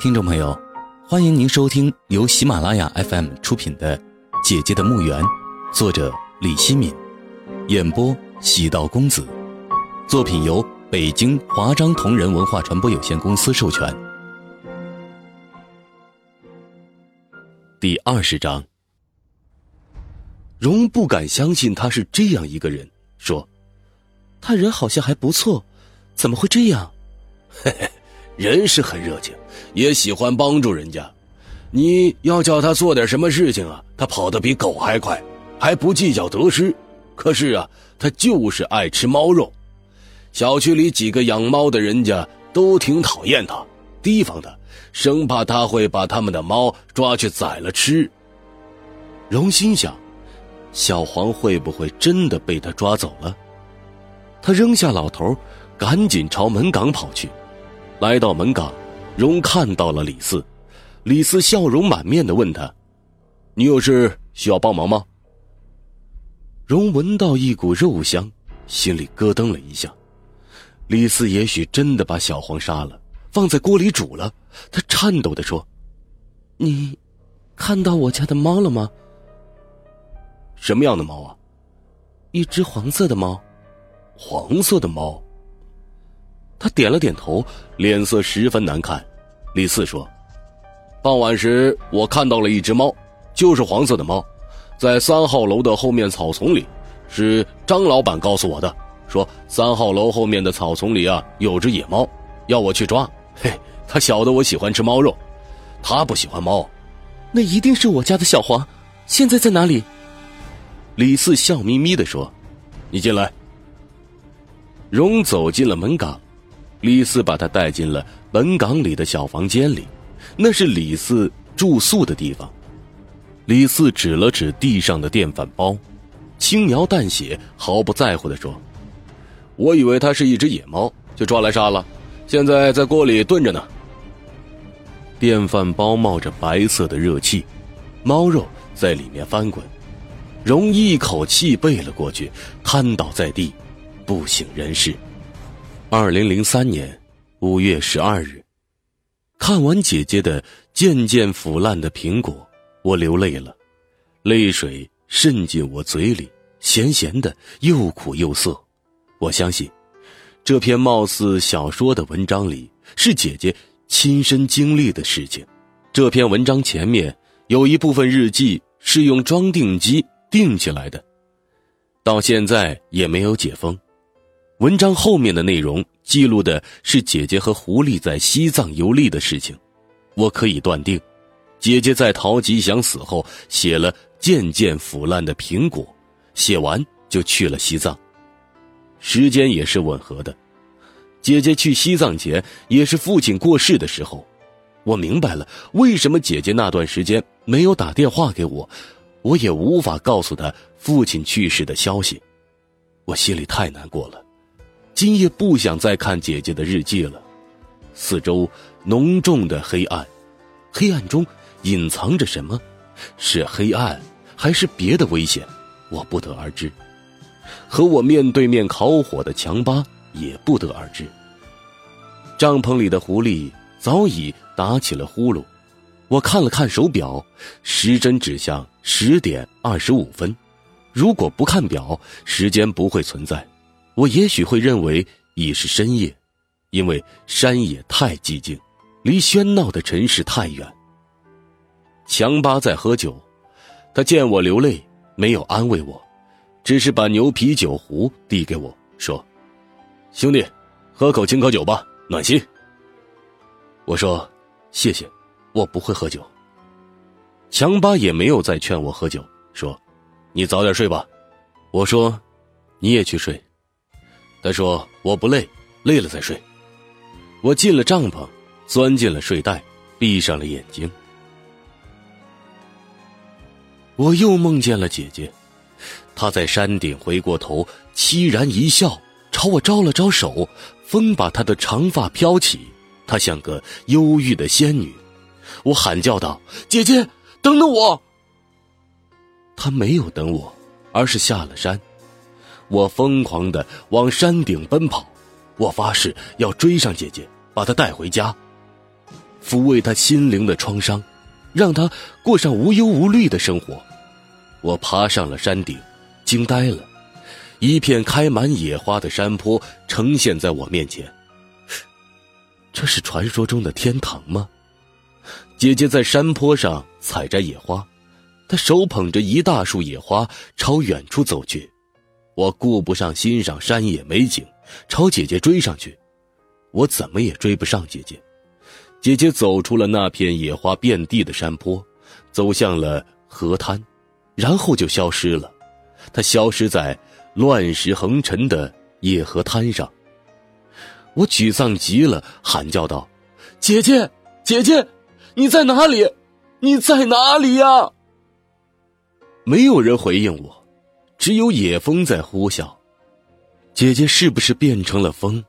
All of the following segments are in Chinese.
听众朋友，欢迎您收听由喜马拉雅 FM 出品的《姐姐的墓园》，作者李希敏，演播喜道公子。作品由北京华章同仁文化传播有限公司授权。第二十章，荣不敢相信他是这样一个人，说：“他人好像还不错，怎么会这样？”嘿嘿。人是很热情，也喜欢帮助人家。你要叫他做点什么事情啊，他跑得比狗还快，还不计较得失。可是啊，他就是爱吃猫肉。小区里几个养猫的人家都挺讨厌他，提防他，生怕他会把他们的猫抓去宰了吃。荣心想，小黄会不会真的被他抓走了？他扔下老头，赶紧朝门岗跑去。来到门岗，荣看到了李四。李四笑容满面的问他：“你有事需要帮忙吗？”荣闻到一股肉香，心里咯噔了一下。李四也许真的把小黄杀了，放在锅里煮了。他颤抖的说：“你看到我家的猫了吗？什么样的猫啊？一只黄色的猫。黄色的猫。”他点了点头，脸色十分难看。李四说：“傍晚时，我看到了一只猫，就是黄色的猫，在三号楼的后面草丛里。是张老板告诉我的，说三号楼后面的草丛里啊有只野猫，要我去抓。嘿，他晓得我喜欢吃猫肉，他不喜欢猫。那一定是我家的小黄，现在在哪里？”李四笑眯眯的说：“你进来。”荣走进了门岗。李四把他带进了本岗里的小房间里，那是李四住宿的地方。李四指了指地上的电饭煲，轻描淡写、毫不在乎的说：“我以为它是一只野猫，就抓来杀了，现在在锅里炖着呢。”电饭煲冒着白色的热气，猫肉在里面翻滚。容一口气背了过去，瘫倒在地，不省人事。二零零三年五月十二日，看完姐姐的渐渐腐烂的苹果，我流泪了，泪水渗进我嘴里，咸咸的，又苦又涩。我相信，这篇貌似小说的文章里是姐姐亲身经历的事情。这篇文章前面有一部分日记是用装订机订起来的，到现在也没有解封。文章后面的内容记录的是姐姐和狐狸在西藏游历的事情，我可以断定，姐姐在陶吉祥死后写了渐渐腐烂的苹果，写完就去了西藏，时间也是吻合的。姐姐去西藏前也是父亲过世的时候，我明白了为什么姐姐那段时间没有打电话给我，我也无法告诉她父亲去世的消息，我心里太难过了。今夜不想再看姐姐的日记了，四周浓重的黑暗，黑暗中隐藏着什么？是黑暗，还是别的危险？我不得而知。和我面对面烤火的强巴也不得而知。帐篷里的狐狸早已打起了呼噜。我看了看手表，时针指向十点二十五分。如果不看表，时间不会存在。我也许会认为已是深夜，因为山野太寂静，离喧闹的城市太远。强巴在喝酒，他见我流泪，没有安慰我，只是把牛皮酒壶递给我，说：“兄弟，喝口青稞酒吧，暖心。”我说：“谢谢，我不会喝酒。”强巴也没有再劝我喝酒，说：“你早点睡吧。”我说：“你也去睡。”他说：“我不累，累了再睡。”我进了帐篷，钻进了睡袋，闭上了眼睛。我又梦见了姐姐，她在山顶回过头，凄然一笑，朝我招了招手。风把她的长发飘起，她像个忧郁的仙女。我喊叫道：“姐姐，等等我！”她没有等我，而是下了山。我疯狂的往山顶奔跑，我发誓要追上姐姐，把她带回家。抚慰她心灵的创伤，让她过上无忧无虑的生活。我爬上了山顶，惊呆了，一片开满野花的山坡呈现在我面前。这是传说中的天堂吗？姐姐在山坡上采摘野花，她手捧着一大束野花朝远处走去。我顾不上欣赏山野美景，朝姐姐追上去。我怎么也追不上姐姐。姐姐走出了那片野花遍地的山坡，走向了河滩，然后就消失了。她消失在乱石横陈的野河滩上。我沮丧极了，喊叫道：“姐姐，姐姐，你在哪里？你在哪里呀？”没有人回应我，只有野风在呼啸。姐姐是不是变成了风？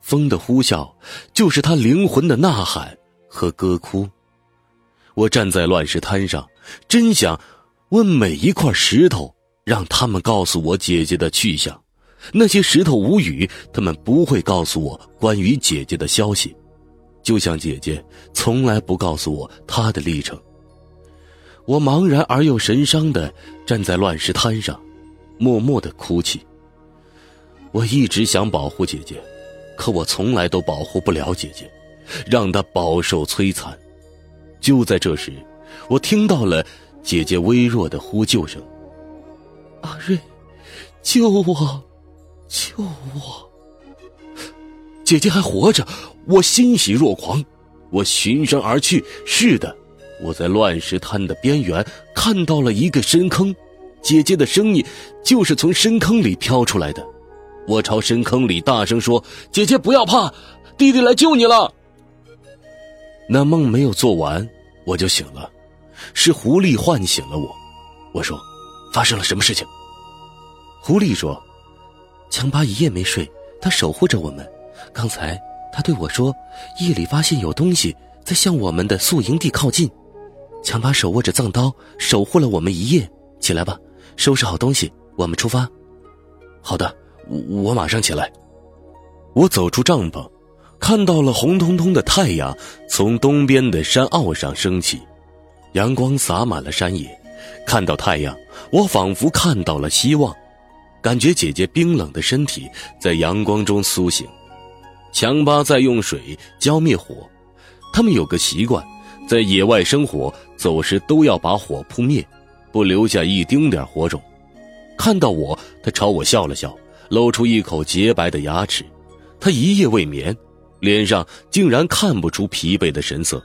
风的呼啸，就是她灵魂的呐喊和歌哭。我站在乱石滩上，真想问每一块石头，让他们告诉我姐姐的去向。那些石头无语，他们不会告诉我关于姐姐的消息，就像姐姐从来不告诉我她的历程。我茫然而又神伤的站在乱石滩上，默默的哭泣。我一直想保护姐姐，可我从来都保护不了姐姐，让她饱受摧残。就在这时，我听到了姐姐微弱的呼救声：“阿瑞，救我！”救我！姐姐还活着，我欣喜若狂。我循声而去。是的，我在乱石滩的边缘看到了一个深坑，姐姐的声音就是从深坑里飘出来的。我朝深坑里大声说：“姐姐不要怕，弟弟来救你了。”那梦没有做完，我就醒了，是狐狸唤醒了我。我说：“发生了什么事情？”狐狸说。强巴一夜没睡，他守护着我们。刚才他对我说，夜里发现有东西在向我们的宿营地靠近。强巴手握着藏刀，守护了我们一夜。起来吧，收拾好东西，我们出发。好的，我我马上起来。我走出帐篷，看到了红彤彤的太阳从东边的山坳上升起，阳光洒满了山野。看到太阳，我仿佛看到了希望。感觉姐姐冰冷的身体在阳光中苏醒，强巴在用水浇灭火。他们有个习惯，在野外生火走时都要把火扑灭，不留下一丁点火种。看到我，他朝我笑了笑，露出一口洁白的牙齿。他一夜未眠，脸上竟然看不出疲惫的神色。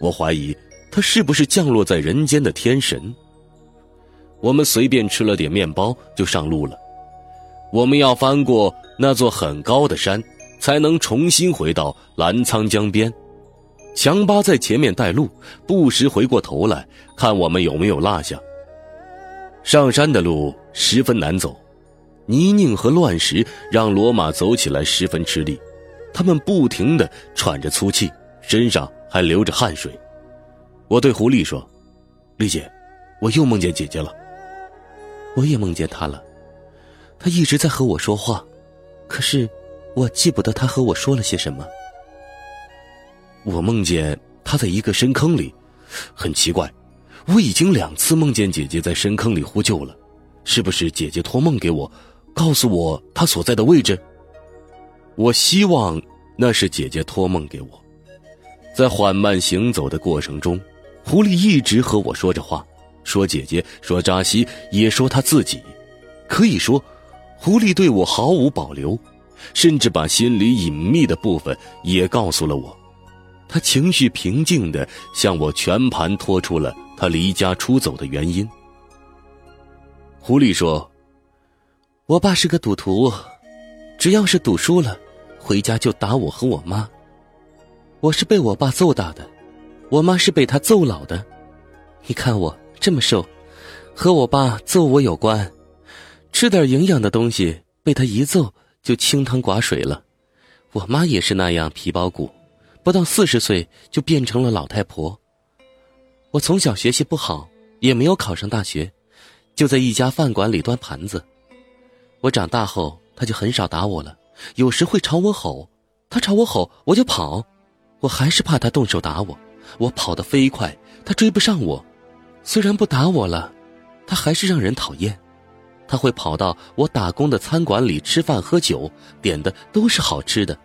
我怀疑他是不是降落在人间的天神。我们随便吃了点面包，就上路了。我们要翻过那座很高的山，才能重新回到澜沧江边。强巴在前面带路，不时回过头来看我们有没有落下。上山的路十分难走，泥泞和乱石让骡马走起来十分吃力，他们不停的喘着粗气，身上还流着汗水。我对狐狸说：“丽姐，我又梦见姐姐了。我也梦见她了。”他一直在和我说话，可是我记不得他和我说了些什么。我梦见他在一个深坑里，很奇怪，我已经两次梦见姐姐在深坑里呼救了，是不是姐姐托梦给我，告诉我她所在的位置？我希望那是姐姐托梦给我。在缓慢行走的过程中，狐狸一直和我说着话，说姐姐，说扎西，也说他自己，可以说。狐狸对我毫无保留，甚至把心里隐秘的部分也告诉了我。他情绪平静的向我全盘托出了他离家出走的原因。狐狸说：“我爸是个赌徒，只要是赌输了，回家就打我和我妈。我是被我爸揍大的，我妈是被他揍老的。你看我这么瘦，和我爸揍我有关。”吃点营养的东西，被他一揍就清汤寡水了。我妈也是那样皮包骨，不到四十岁就变成了老太婆。我从小学习不好，也没有考上大学，就在一家饭馆里端盘子。我长大后，他就很少打我了，有时会朝我吼，他朝我吼，我就跑。我还是怕他动手打我，我跑得飞快，他追不上我。虽然不打我了，他还是让人讨厌。他会跑到我打工的餐馆里吃饭喝酒，点的都是好吃的。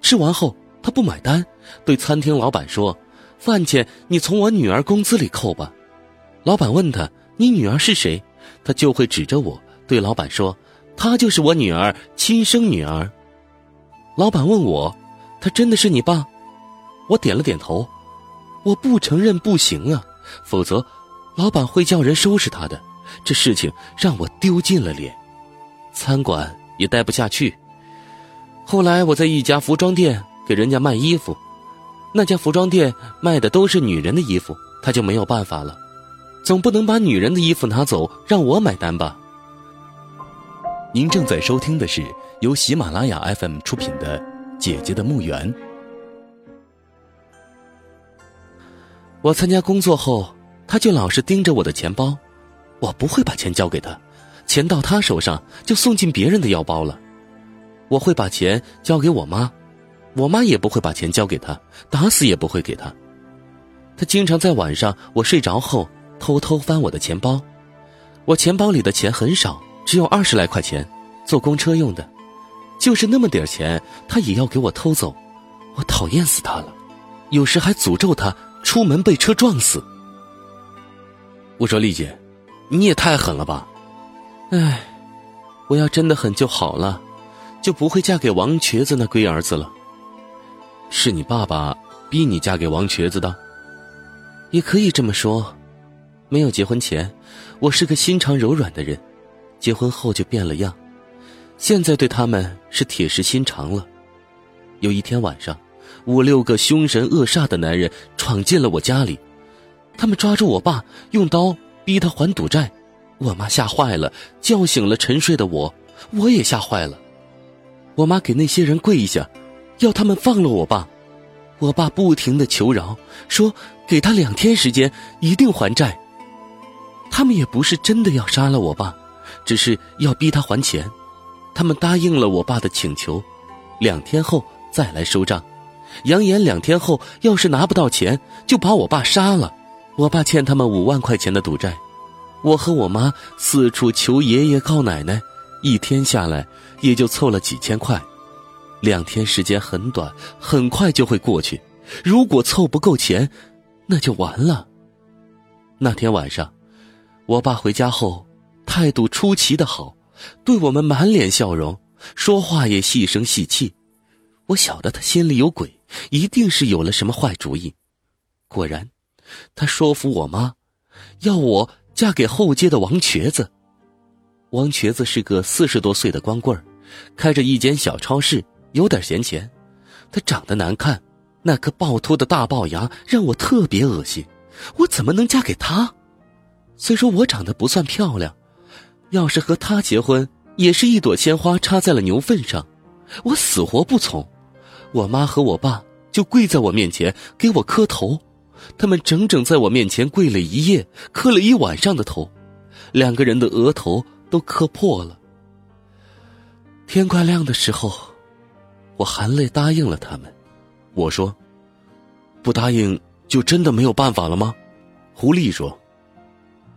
吃完后，他不买单，对餐厅老板说：“饭钱你从我女儿工资里扣吧。”老板问他：“你女儿是谁？”他就会指着我对老板说：“她就是我女儿，亲生女儿。”老板问我：“他真的是你爸？”我点了点头。我不承认不行啊，否则，老板会叫人收拾他的。这事情让我丢尽了脸，餐馆也待不下去。后来我在一家服装店给人家卖衣服，那家服装店卖的都是女人的衣服，他就没有办法了，总不能把女人的衣服拿走让我买单吧。您正在收听的是由喜马拉雅 FM 出品的《姐姐的墓园》。我参加工作后，他就老是盯着我的钱包。我不会把钱交给他，钱到他手上就送进别人的腰包了。我会把钱交给我妈，我妈也不会把钱交给他，打死也不会给他。他经常在晚上我睡着后偷偷翻我的钱包，我钱包里的钱很少，只有二十来块钱，坐公车用的，就是那么点钱，他也要给我偷走。我讨厌死他了，有时还诅咒他出门被车撞死。我说丽姐。你也太狠了吧！唉，我要真的狠就好了，就不会嫁给王瘸子那龟儿子了。是你爸爸逼你嫁给王瘸子的？也可以这么说。没有结婚前，我是个心肠柔软的人，结婚后就变了样。现在对他们是铁石心肠了。有一天晚上，五六个凶神恶煞的男人闯进了我家里，他们抓住我爸，用刀。逼他还赌债，我妈吓坏了，叫醒了沉睡的我，我也吓坏了。我妈给那些人跪下，要他们放了我爸。我爸不停的求饶，说给他两天时间，一定还债。他们也不是真的要杀了我爸，只是要逼他还钱。他们答应了我爸的请求，两天后再来收账，扬言两天后要是拿不到钱，就把我爸杀了。我爸欠他们五万块钱的赌债，我和我妈四处求爷爷告奶奶，一天下来也就凑了几千块。两天时间很短，很快就会过去。如果凑不够钱，那就完了。那天晚上，我爸回家后态度出奇的好，对我们满脸笑容，说话也细声细气。我晓得他心里有鬼，一定是有了什么坏主意。果然。他说服我妈，要我嫁给后街的王瘸子。王瘸子是个四十多岁的光棍开着一间小超市，有点闲钱。他长得难看，那颗暴突的大龅牙让我特别恶心。我怎么能嫁给他？虽说我长得不算漂亮，要是和他结婚，也是一朵鲜花插在了牛粪上。我死活不从。我妈和我爸就跪在我面前给我磕头。他们整整在我面前跪了一夜，磕了一晚上的头，两个人的额头都磕破了。天快亮的时候，我含泪答应了他们。我说：“不答应就真的没有办法了吗？”狐狸说：“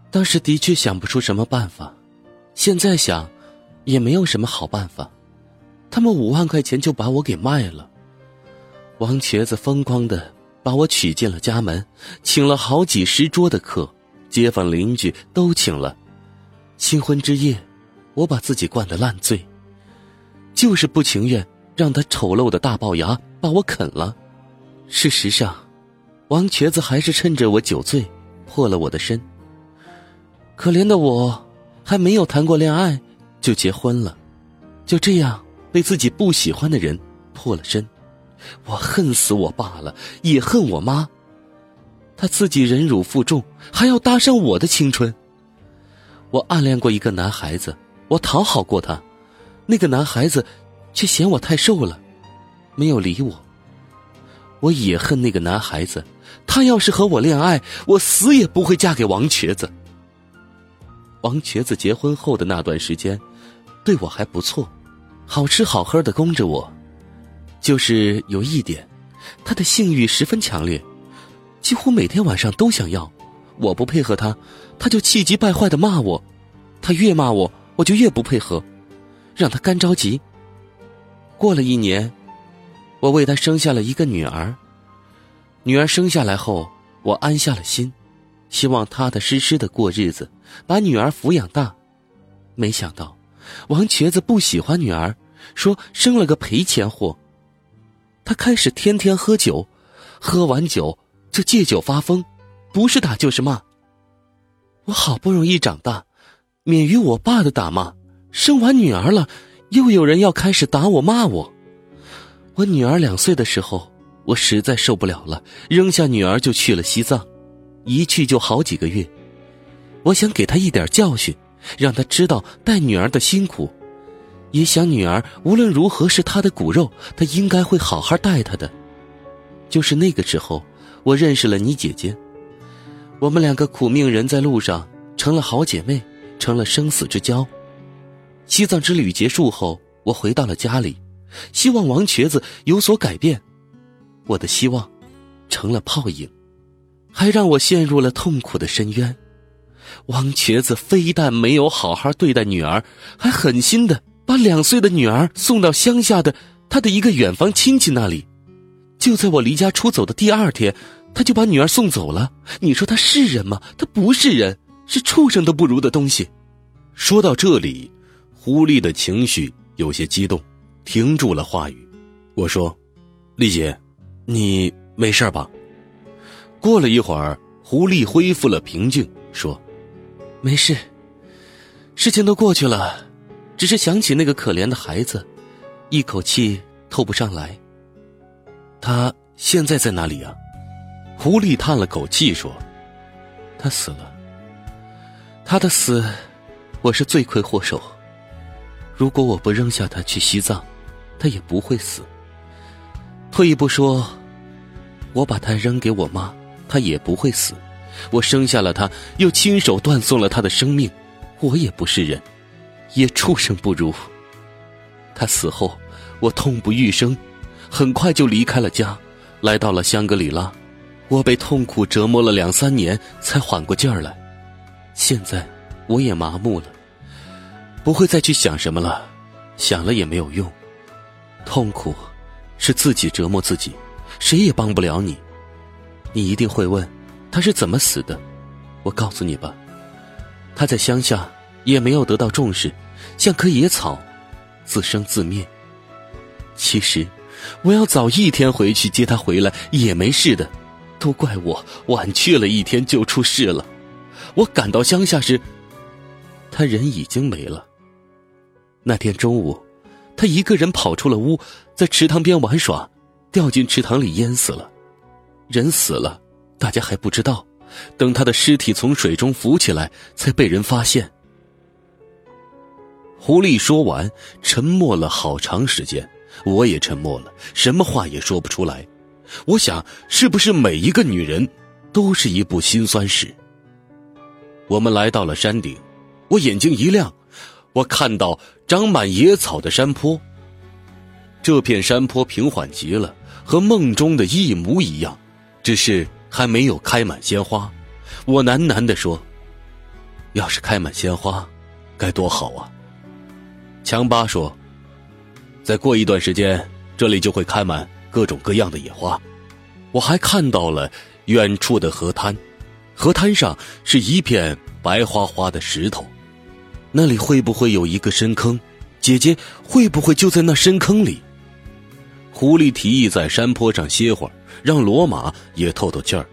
当时的确想不出什么办法，现在想，也没有什么好办法。他们五万块钱就把我给卖了。王瘸子疯狂的。”把我娶进了家门，请了好几十桌的客，街坊邻居都请了。新婚之夜，我把自己灌得烂醉，就是不情愿让他丑陋的大龅牙把我啃了。事实上，王瘸子还是趁着我酒醉，破了我的身。可怜的我，还没有谈过恋爱就结婚了，就这样被自己不喜欢的人破了身。我恨死我爸了，也恨我妈。他自己忍辱负重，还要搭上我的青春。我暗恋过一个男孩子，我讨好过他，那个男孩子却嫌我太瘦了，没有理我。我也恨那个男孩子，他要是和我恋爱，我死也不会嫁给王瘸子。王瘸子结婚后的那段时间，对我还不错，好吃好喝的供着我。就是有一点，他的性欲十分强烈，几乎每天晚上都想要。我不配合他，他就气急败坏的骂我。他越骂我，我就越不配合，让他干着急。过了一年，我为他生下了一个女儿。女儿生下来后，我安下了心，希望踏踏实实的过日子，把女儿抚养大。没想到，王瘸子不喜欢女儿，说生了个赔钱货。他开始天天喝酒，喝完酒就借酒发疯，不是打就是骂。我好不容易长大，免于我爸的打骂，生完女儿了，又有人要开始打我骂我。我女儿两岁的时候。我实在受不了了，扔下女儿就去了西藏，一去就好几个月。我想给她一点教训，让她知道带女儿的辛苦，也想女儿无论如何是她的骨肉，她应该会好好待她的。就是那个时候，我认识了你姐姐，我们两个苦命人在路上成了好姐妹，成了生死之交。西藏之旅结束后，我回到了家里，希望王瘸子有所改变。我的希望成了泡影，还让我陷入了痛苦的深渊。王瘸子非但没有好好对待女儿，还狠心的把两岁的女儿送到乡下的他的一个远房亲戚那里。就在我离家出走的第二天，他就把女儿送走了。你说他是人吗？他不是人，是畜生都不如的东西。说到这里，狐狸的情绪有些激动，停住了话语。我说：“丽姐。”你没事吧？过了一会儿，狐狸恢复了平静，说：“没事，事情都过去了，只是想起那个可怜的孩子，一口气透不上来。他现在在哪里啊？”狐狸叹了口气说：“他死了。他的死，我是罪魁祸首。如果我不扔下他去西藏，他也不会死。”退一步说，我把他扔给我妈，他也不会死。我生下了他，又亲手断送了他的生命，我也不是人，也畜生不如。他死后，我痛不欲生，很快就离开了家，来到了香格里拉。我被痛苦折磨了两三年，才缓过劲儿来。现在，我也麻木了，不会再去想什么了，想了也没有用，痛苦。是自己折磨自己，谁也帮不了你。你一定会问，他是怎么死的？我告诉你吧，他在乡下也没有得到重视，像棵野草，自生自灭。其实，我要早一天回去接他回来也没事的，都怪我晚去了一天就出事了。我赶到乡下时，他人已经没了。那天中午。他一个人跑出了屋，在池塘边玩耍，掉进池塘里淹死了。人死了，大家还不知道，等他的尸体从水中浮起来，才被人发现。狐狸说完，沉默了好长时间，我也沉默了，什么话也说不出来。我想，是不是每一个女人，都是一部辛酸史？我们来到了山顶，我眼睛一亮。我看到长满野草的山坡。这片山坡平缓极了，和梦中的一模一样，只是还没有开满鲜花。我喃喃地说：“要是开满鲜花，该多好啊！”强巴说：“再过一段时间，这里就会开满各种各样的野花。”我还看到了远处的河滩，河滩上是一片白花花的石头。那里会不会有一个深坑？姐姐会不会就在那深坑里？狐狸提议在山坡上歇会儿，让罗马也透透气儿，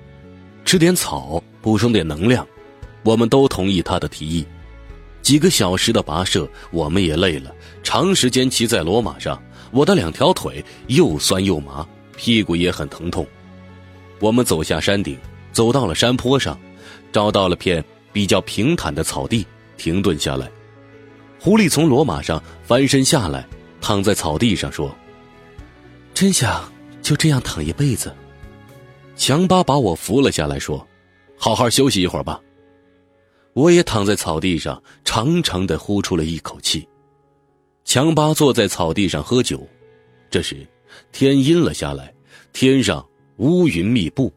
吃点草，补充点能量。我们都同意他的提议。几个小时的跋涉，我们也累了。长时间骑在骡马上，我的两条腿又酸又麻，屁股也很疼痛。我们走下山顶，走到了山坡上，找到了片比较平坦的草地。停顿下来，狐狸从骡马上翻身下来，躺在草地上说：“真想就这样躺一辈子。”强巴把我扶了下来，说：“好好休息一会儿吧。”我也躺在草地上，长长的呼出了一口气。强巴坐在草地上喝酒。这时，天阴了下来，天上乌云密布，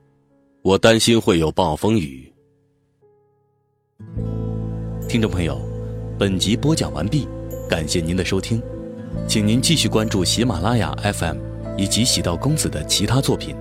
我担心会有暴风雨。听众朋友，本集播讲完毕，感谢您的收听，请您继续关注喜马拉雅 FM 以及喜道公子的其他作品。